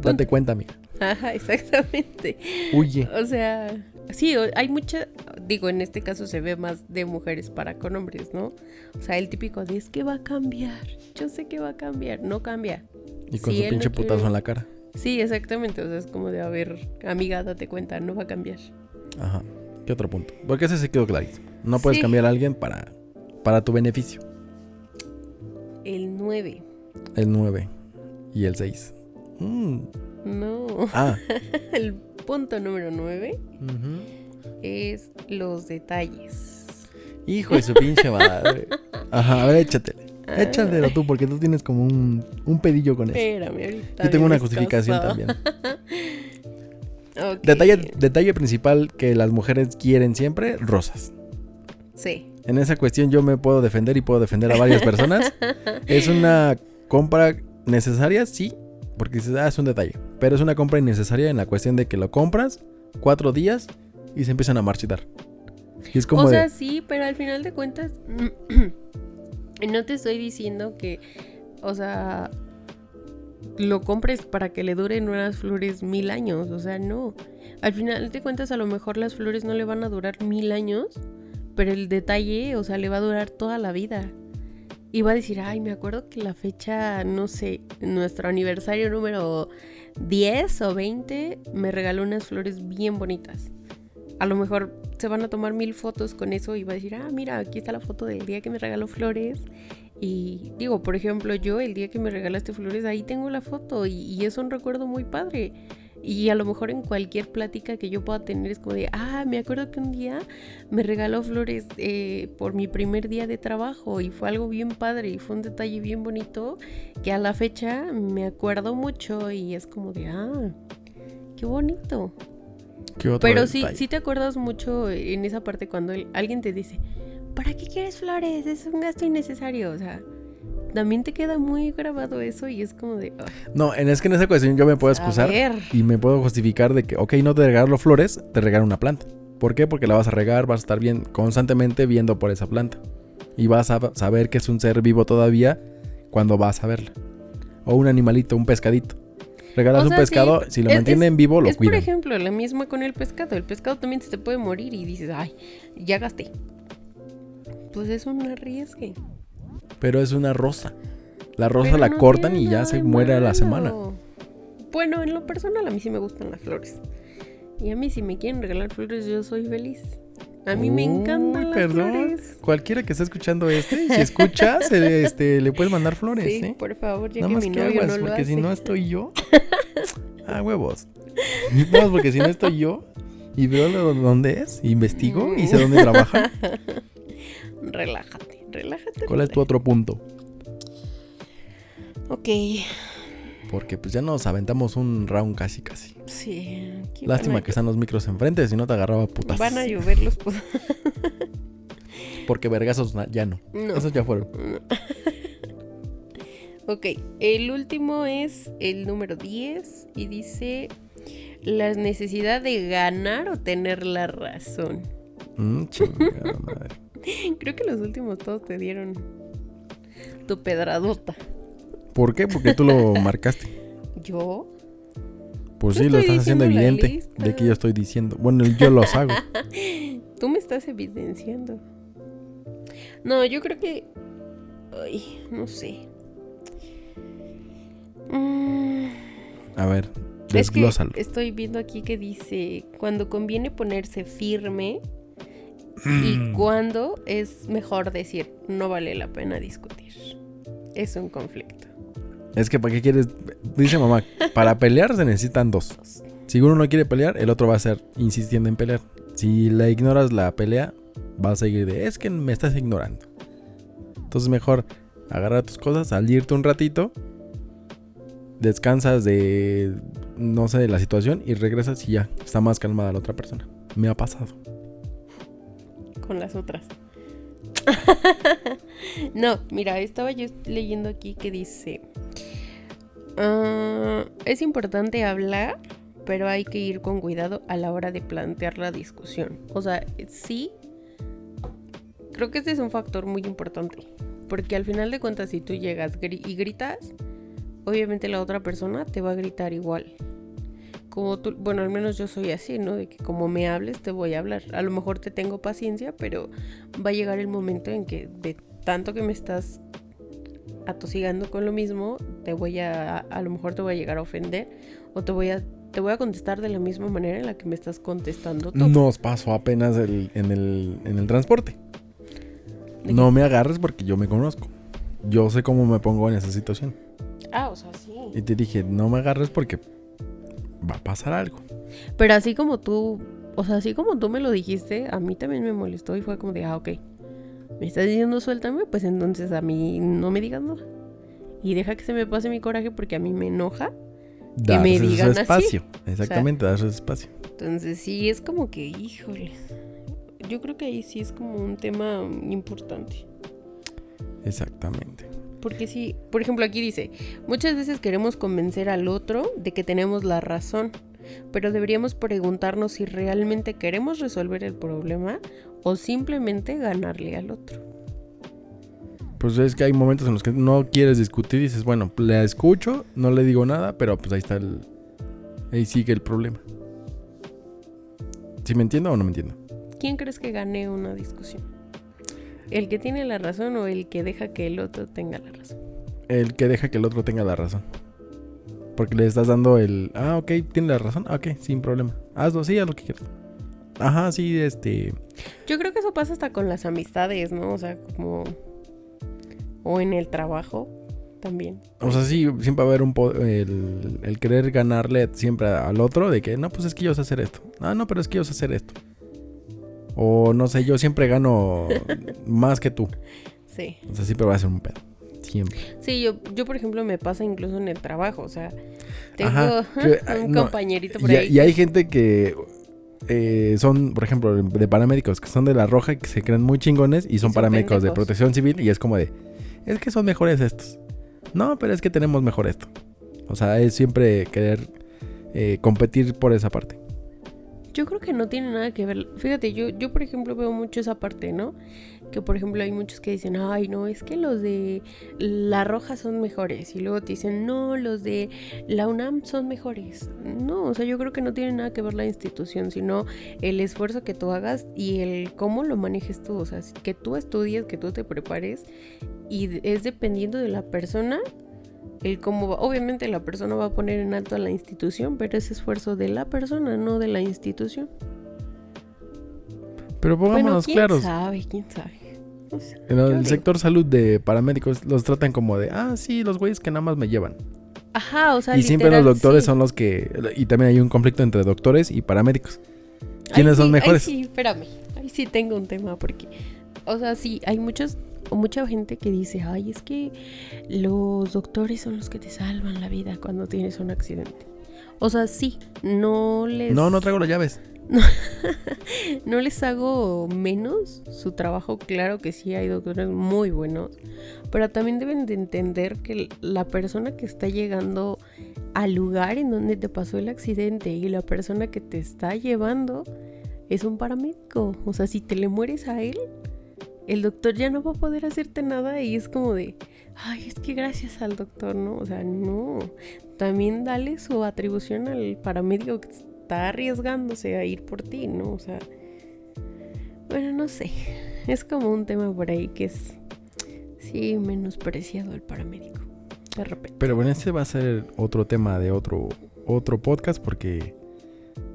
Date cuenta, amiga. Ajá, (laughs) exactamente. Huye. O sea, sí, hay mucha, digo, en este caso se ve más de mujeres para con hombres, ¿no? O sea, el típico de es que va a cambiar, yo sé que va a cambiar, no cambia. Y con Si su pinche no quiere- putazo en la cara. Sí, exactamente, o sea, es como de, a ver, amiga, date cuenta, no va a cambiar. Ajá. ¿Qué otro punto? Porque ese se quedó clarísimo. No puedes Sí. cambiar a alguien para, para tu beneficio. El 9, El 9 y el 6. Mm. No. Ah. (laughs) El punto número 9 ujú. es los detalles. Hijo de su pinche madre. Ajá, a ver, échatele. Échatelo tú, porque tú tienes como un, un pedillo con eso. Espérame, ahorita. Yo tengo una justificación también. (laughs) Detalle, detalle principal que las mujeres quieren siempre, rosas. Sí. En esa cuestión yo me puedo defender y puedo defender a varias personas. (laughs) es una compra necesaria, sí, porque dices, ah, es un detalle. Pero es una compra innecesaria en la cuestión de que lo compras cuatro días y se empiezan a marchitar. Y es como o de, sea, sí, pero al final de cuentas, (clears throat) no te estoy diciendo que, o sea, lo compres para que le duren unas flores mil años. O sea, no. Al final de cuentas, a lo mejor las flores no le van a durar mil años, pero el detalle, o sea, le va a durar toda la vida. Y va a decir, ay, me acuerdo que la fecha, no sé, nuestro aniversario número 10 o 20, me regaló unas flores bien bonitas. A lo mejor se van a tomar mil fotos con eso y va a decir, ah, mira, aquí está la foto del día que me regaló flores. Y digo, por ejemplo, yo el día que me regalaste flores, ahí tengo la foto y, y es un recuerdo muy padre. Y a lo mejor en cualquier plática que yo pueda tener es como de, ah, me acuerdo que un día me regaló flores eh, por mi primer día de trabajo y fue algo bien padre y fue un detalle bien bonito que a la fecha me acuerdo mucho y es como de, ah, qué bonito. ¿qué otro Pero sí, sí te acuerdas mucho en esa parte cuando el- alguien te dice, ¿para qué quieres flores? Es un gasto innecesario. O sea, también te queda muy grabado eso y es como de, "Ay, No, en, es que en esa cuestión yo me puedo excusar ver". y me puedo justificar de que, ok, no te regalo flores, te regalo una planta. ¿Por qué? Porque la vas a regar, vas a estar bien, constantemente viendo por esa planta. Y vas a saber que es un ser vivo todavía cuando vas a verla. O un animalito, un pescadito. Regalas O un sí, pescado, si lo es- mantienen vivo, lo es por ejemplo la misma con el pescado. El pescado también se te puede morir y dices, ay, ya gasté. Pues es un arriesgue. Pero es una rosa. La rosa Pero la no cortan y ya se muere a la semana. Bueno, en lo personal a mí sí me gustan las flores. Y a mí si me quieren regalar flores yo soy feliz. A mí me encantan las perdón. flores. Cualquiera que esté escuchando este, si escuchas, (laughs) este, le puedes mandar flores, Sí, ¿eh? por favor, ya Nada que más mi que novio aguas, no lo porque hace. si no estoy yo. (laughs) ah, huevos. Porque si no estoy yo y veo dónde es, investigo y sé dónde trabaja. (laughs) Relájate, relájate. ¿Cuál es tu otro punto? Ok, Porque pues ya nos aventamos un round casi casi. sí. Lástima a que están los micros enfrente, si no te agarraba putas. Van a llover los put- (laughs) Porque vergazos ya no. No. Esos ya fueron. (laughs) Ok, el último es el número 10 y dice la necesidad de ganar o tener la razón. Mm, chingada madre. (laughs) Creo que los últimos todos te dieron tu pedradota. ¿Por qué? Porque tú lo (laughs) marcaste. ¿Yo? Pues Yo sí, lo estás haciendo evidente lista. de que yo estoy diciendo. Bueno, yo los hago. (laughs) Tú me estás evidenciando. No, yo creo que... Ay, no sé. Mm, A ver, Es que desglósalo. estoy viendo aquí que dice cuando conviene ponerse firme. Y cuando es mejor decir no vale la pena discutir. Es un conflicto. Es que ¿para qué quieres? Dice mamá, para pelear se necesitan dos. Si uno no quiere pelear, el otro va a ser insistiendo en pelear. Si la ignoras la pelea, va a seguir de, es que me estás ignorando. Entonces mejor agarrar tus cosas, salirte un ratito, descansas de, no sé, de la situación y regresas y ya, está más calmada la otra persona. Me ha pasado. Con las otras. (laughs) no, mira, estaba yo leyendo aquí que dice, ah, es importante hablar, pero hay que ir con cuidado a la hora de plantear la discusión. O sea, sí, creo que este es un factor muy importante, porque al final de cuentas si tú llegas y gritas, obviamente la otra persona te va a gritar igual como tú, bueno, al menos yo soy así, ¿no? De que como me hables te voy a hablar. A lo mejor te tengo paciencia, pero va a llegar el momento en que de tanto que me estás atosigando con lo mismo, te voy a, a lo mejor te voy a llegar a ofender o te voy a, te voy a contestar de la misma manera en la que me estás contestando tú. Nos pasó apenas el, en, el, en el transporte. No me agarres porque yo me conozco. Yo sé cómo me pongo en esa situación. Ah, o sea, sí. Y te dije, no me agarres porque va a pasar algo. Pero así como tú, o sea, así como tú me lo dijiste, a mí también me molestó y fue como de, ah, ok, me estás diciendo suéltame, pues entonces a mí no me digas nada. Y deja que se me pase mi coraje porque a mí me enoja que me digan espacio. Exactamente, dar espacio. Entonces sí, es como que, híjole. Yo creo que ahí sí es como un tema importante. Exactamente. Porque sí, por ejemplo, aquí dice, muchas veces queremos convencer al otro de que tenemos la razón, pero deberíamos preguntarnos si realmente queremos resolver el problema o simplemente ganarle al otro. Pues es que hay momentos en los que no quieres discutir y dices, bueno, le escucho, no le digo nada, pero pues ahí está el... Ahí sigue el problema. ¿Sí me entiendo o no me entiendo? ¿Quién crees que gane una discusión? ¿El que tiene la razón o el que deja que el otro tenga la razón? El que deja que el otro tenga la razón. Porque le estás dando el, ah, ok, tiene la razón, ah, ok, sin problema. Hazlo, sí, haz lo que quieras. Ajá, sí, este... Yo creo que eso pasa hasta con las amistades, ¿no? O sea, como... O en el trabajo también. O sea, sí, siempre va a haber un el, el, querer ganarle siempre al otro de que, no, pues es que yo sé hacer esto. Ah, no, pero es que yo sé hacer esto. O no sé, yo siempre gano más que tú. Sí. O sea, siempre va a ser un pedo. Siempre. Sí, yo, yo por ejemplo me pasa incluso en el trabajo. O sea, tengo (laughs) un compañerito por ahí. Y hay gente que eh, son, por ejemplo, de paramédicos que son de la roja, que se creen muy chingones y son, paramédicos de protección civil y es como de, es que son mejores estos. No, pero es que tenemos mejor esto. O sea, es siempre querer eh, competir por esa parte. Yo creo que no tiene nada que ver. Fíjate, yo, yo por ejemplo veo mucho esa parte, ¿no? Que por ejemplo hay muchos que dicen, ay, no, es que los de La Roja son mejores. Y luego te dicen, no, los de la UNAM son mejores. No, o sea, yo creo que no tiene nada que ver la institución, sino el esfuerzo que tú hagas y el cómo lo manejes tú. O sea, que tú estudies, que tú te prepares. Y es dependiendo de la persona el cómo obviamente la persona va a poner en alto a la institución, pero es esfuerzo de la persona, no de la institución. Pero pongámonos ¿quién claros. sabe? ¿Quién sabe? en el sector salud de paramédicos los tratan como de, ah, sí, los güeyes que nada más me llevan. Ajá, o sea, Y siempre los doctores son los que. Y también hay un conflicto entre doctores y paramédicos. ¿Quiénes son mejores? sí, espérame. Ahí sí tengo un tema porque. O sea, sí, hay muchos o mucha gente que dice, ay, es que los doctores son los que te salvan la vida cuando tienes un accidente. O sea, sí, no les... No, no traigo las llaves. (laughs) no les hago menos su trabajo. Claro que sí, hay doctores muy buenos. Pero también deben de entender que la persona que está llegando al lugar en donde te pasó el accidente y la persona que te está llevando es un paramédico. O sea, si te le mueres a él, el doctor ya no va a poder hacerte nada y es como de, ay, es que gracias al doctor, ¿no? O sea, no. También dale su atribución al paramédico que está arriesgándose a ir por ti, ¿no? O sea, bueno, no sé. Es como un tema por ahí que es, sí, menospreciado el paramédico. De repente. Pero bueno, este va a ser otro tema de otro, otro podcast porque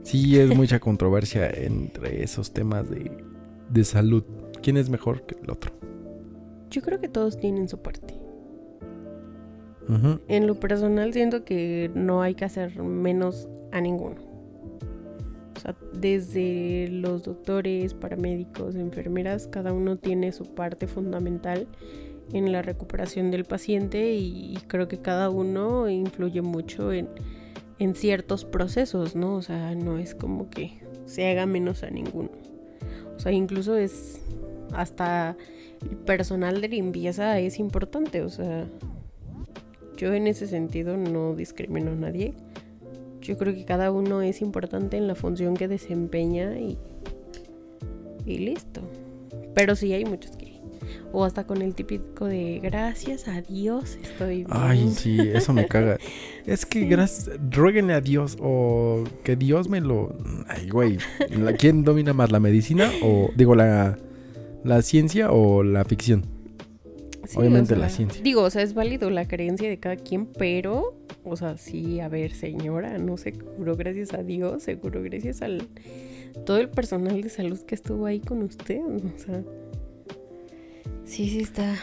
sí es (laughs) mucha controversia entre esos temas de, de salud. ¿Quién es mejor que el otro? Yo creo que todos tienen su parte. En lo personal siento que no hay que hacer menos a ninguno. O sea, desde los doctores, paramédicos, enfermeras, cada uno tiene su parte fundamental en la recuperación del paciente y, y creo que cada uno influye mucho en, en ciertos procesos, ¿no? O sea, no es como que se haga menos a ninguno. O sea, incluso es hasta el personal de limpieza es importante, o sea, yo en ese sentido no discrimino a nadie. Yo creo que cada uno es importante en la función que desempeña y, y listo. Pero sí hay muchos que o hasta con el típico de gracias a Dios estoy bien. Ay, sí, eso me caga. (laughs) Es que Sí. gracias, ruéguenle a Dios o que Dios me lo... Ay, güey, ¿la- ¿quién domina más, la medicina o, digo, la, la ciencia o la ficción? Sí, obviamente o la ciencia. Digo, o sea, es válido la creencia de cada quien, pero, o sea, sí, a ver, señora, no seguro gracias a Dios, seguro gracias al todo el personal de salud que estuvo ahí con usted, o sea. Sí, sí está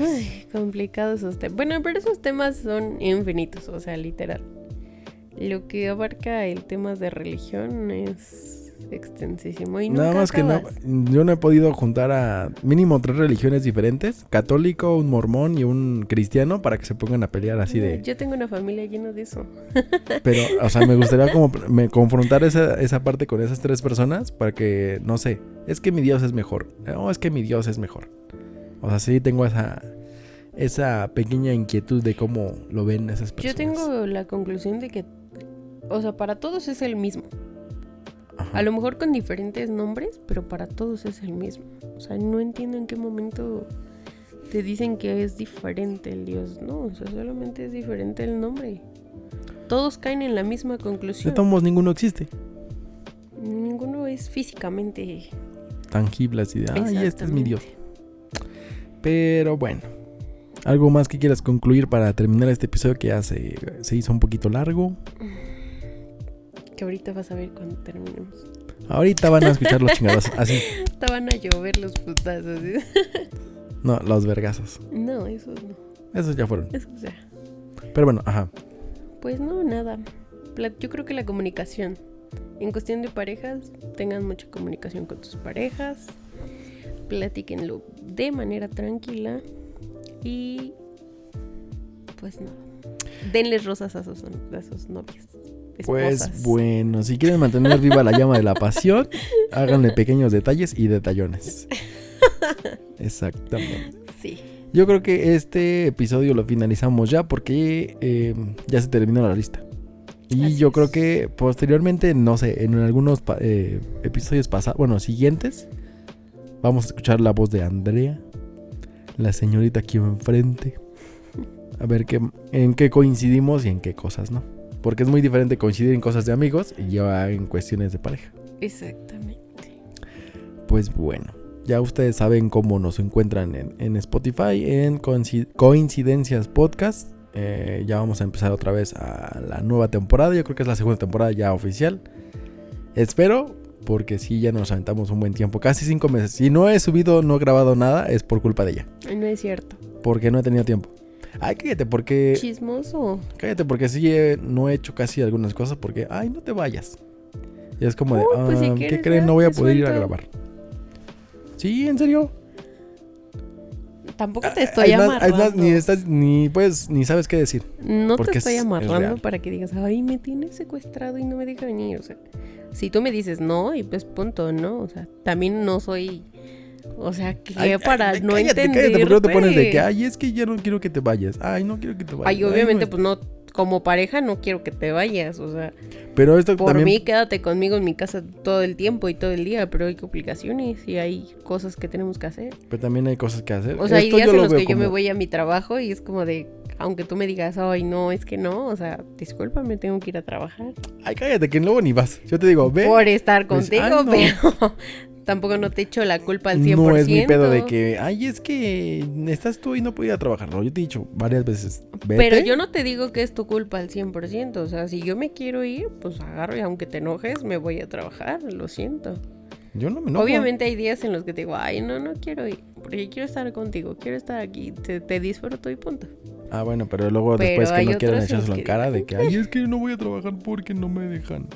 ay, complicado esos temas. Bueno, pero esos temas son infinitos, o sea, literal. Lo que abarca el tema de religión es extensísimo y Nada más que no, yo no he podido juntar a mínimo tres religiones diferentes, católico, un mormón y un cristiano para que se pongan a pelear así de... Yo tengo una familia llena de eso. Pero, (laughs) o sea, me gustaría como me confrontar esa, esa parte con esas tres personas para que, no sé, es que mi Dios es mejor. O es que mi Dios es mejor. O sea, sí tengo esa, esa pequeña inquietud de cómo lo ven esas personas. Yo tengo la conclusión de que, o sea, para todos es el mismo. Ajá. A lo mejor con diferentes nombres, pero para todos es el mismo. O sea, no entiendo en qué momento te dicen que es diferente el Dios. No, o sea, solamente es diferente el nombre. Todos caen en la misma De conclusión. todos modos, ninguno existe. Ninguno es físicamente. Tangible así de, ay, este es mi Dios. Pero bueno. ¿Algo más que quieras concluir para terminar este episodio que ya se, se hizo un poquito largo? Que ahorita vas a ver cuando terminemos. Ahorita van a escuchar los chingados. (laughs) Así. Ahorita van a llover los putazos. ¿eh? No, los vergazos. No, esos no. Esos ya fueron. Eso, o sea. Pero bueno, ajá. Pues no, nada. Yo creo que la comunicación. En cuestión de parejas, tengan mucha comunicación con tus parejas. Platíquenlo de manera tranquila. Y pues nada. Denles rosas a sus, a sus novias. Pues bueno, si quieren mantener viva la llama de la pasión, (laughs) háganle pequeños detalles y detallones. Exactamente. Sí. Yo creo que este episodio lo finalizamos ya porque eh, ya se terminó la lista. Y Así yo creo que posteriormente, no sé, en algunos eh, episodios pasados, bueno, siguientes, vamos a escuchar la voz de Andrea, la señorita aquí enfrente. A ver qué, en qué coincidimos y en qué cosas no. Porque es muy diferente coincidir en cosas de amigos y ya en cuestiones de pareja. Exactamente. Pues bueno, ya ustedes saben cómo nos encuentran en, en Spotify, en Coinci- Coincidencias Podcast. Eh, ya vamos a empezar otra vez a la nueva temporada. Yo creo que es la segunda temporada ya oficial. Espero, porque sí, ya nos aventamos un buen tiempo, casi cinco meses. Si no he subido, no he grabado nada, es por culpa de ella. No es cierto. Porque no he tenido tiempo. Ay, cállate, porque. Chismoso. Cállate, porque sí he- no he hecho casi algunas cosas porque, ay, no te vayas. Y es como de, pues si "Ah, ¿qué creen? No voy a poder ir a suelto". grabar. Sí, en serio. Tampoco te estoy Es más- amarrando. es más, ni estás, ni puedes, ni sabes qué decir. No te estoy es- es amarrando para que digas, ay, me tiene secuestrado y no me deja venir. O sea, si tú me dices no, y pues punto, ¿no? O sea, también no soy. O sea, que Ay, para ay, no cállate, entender. cállate, no te pones de que, ay, es que ya no quiero que te vayas. Ay, no quiero que te vayas. Ay, obviamente, no pues no. Como pareja, no quiero que te vayas. O sea, Pero esto por también. mí, quédate conmigo en mi casa todo el tiempo y todo el día. Pero hay complicaciones y hay cosas que tenemos que hacer. Pero también hay cosas que hacer. O sea, hay Esto días yo en lo los que yo me voy a mi trabajo y es como de. Aunque tú me digas, ay, no, es que no. O sea, discúlpame, tengo que ir a trabajar. Ay, cállate, que luego ni vas. Yo te digo, ve. por estar pues, contigo, no. (laughs) pero tampoco no te echo la culpa al 100%. No es mi pedo de que, ay, es que estás tú y no puedo ir a trabajar. No, yo te he dicho varias veces, vete. Pero yo no te digo que es tu culpa al 100%, o sea, si yo me quiero ir, pues agarro y aunque te enojes, me voy a trabajar, lo siento. Yo no me enojo. Obviamente hay días en los que te digo, ay, no, no quiero ir, porque quiero estar contigo, quiero estar aquí, te, te disfruto y punto. Ah, bueno, pero luego Pero después que no quieren echárselo en que cara de que, ay, es que (laughs) no voy a trabajar porque no me dejan.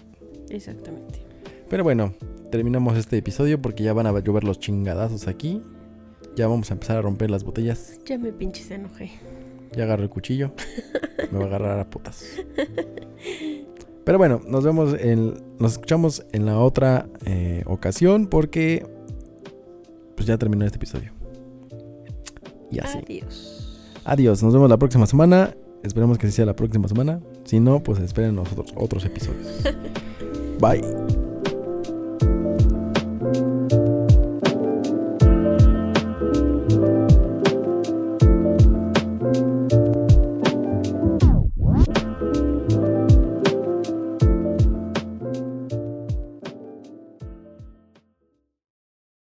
Exactamente. Pero bueno, terminamos este episodio porque ya van a llover los chingadazos aquí. Ya vamos a empezar a romper las botellas. Ya me pinches enojé. Ya agarro el cuchillo. Me va a agarrar a putas. Pero bueno, nos vemos en. Nos escuchamos en la otra eh, ocasión porque. Pues ya terminó este episodio. Y así. Adiós. Adiós. Nos vemos la próxima semana. Esperemos que sea la próxima semana. Si no, pues esperen nosotros otros episodios. (laughs) Bye.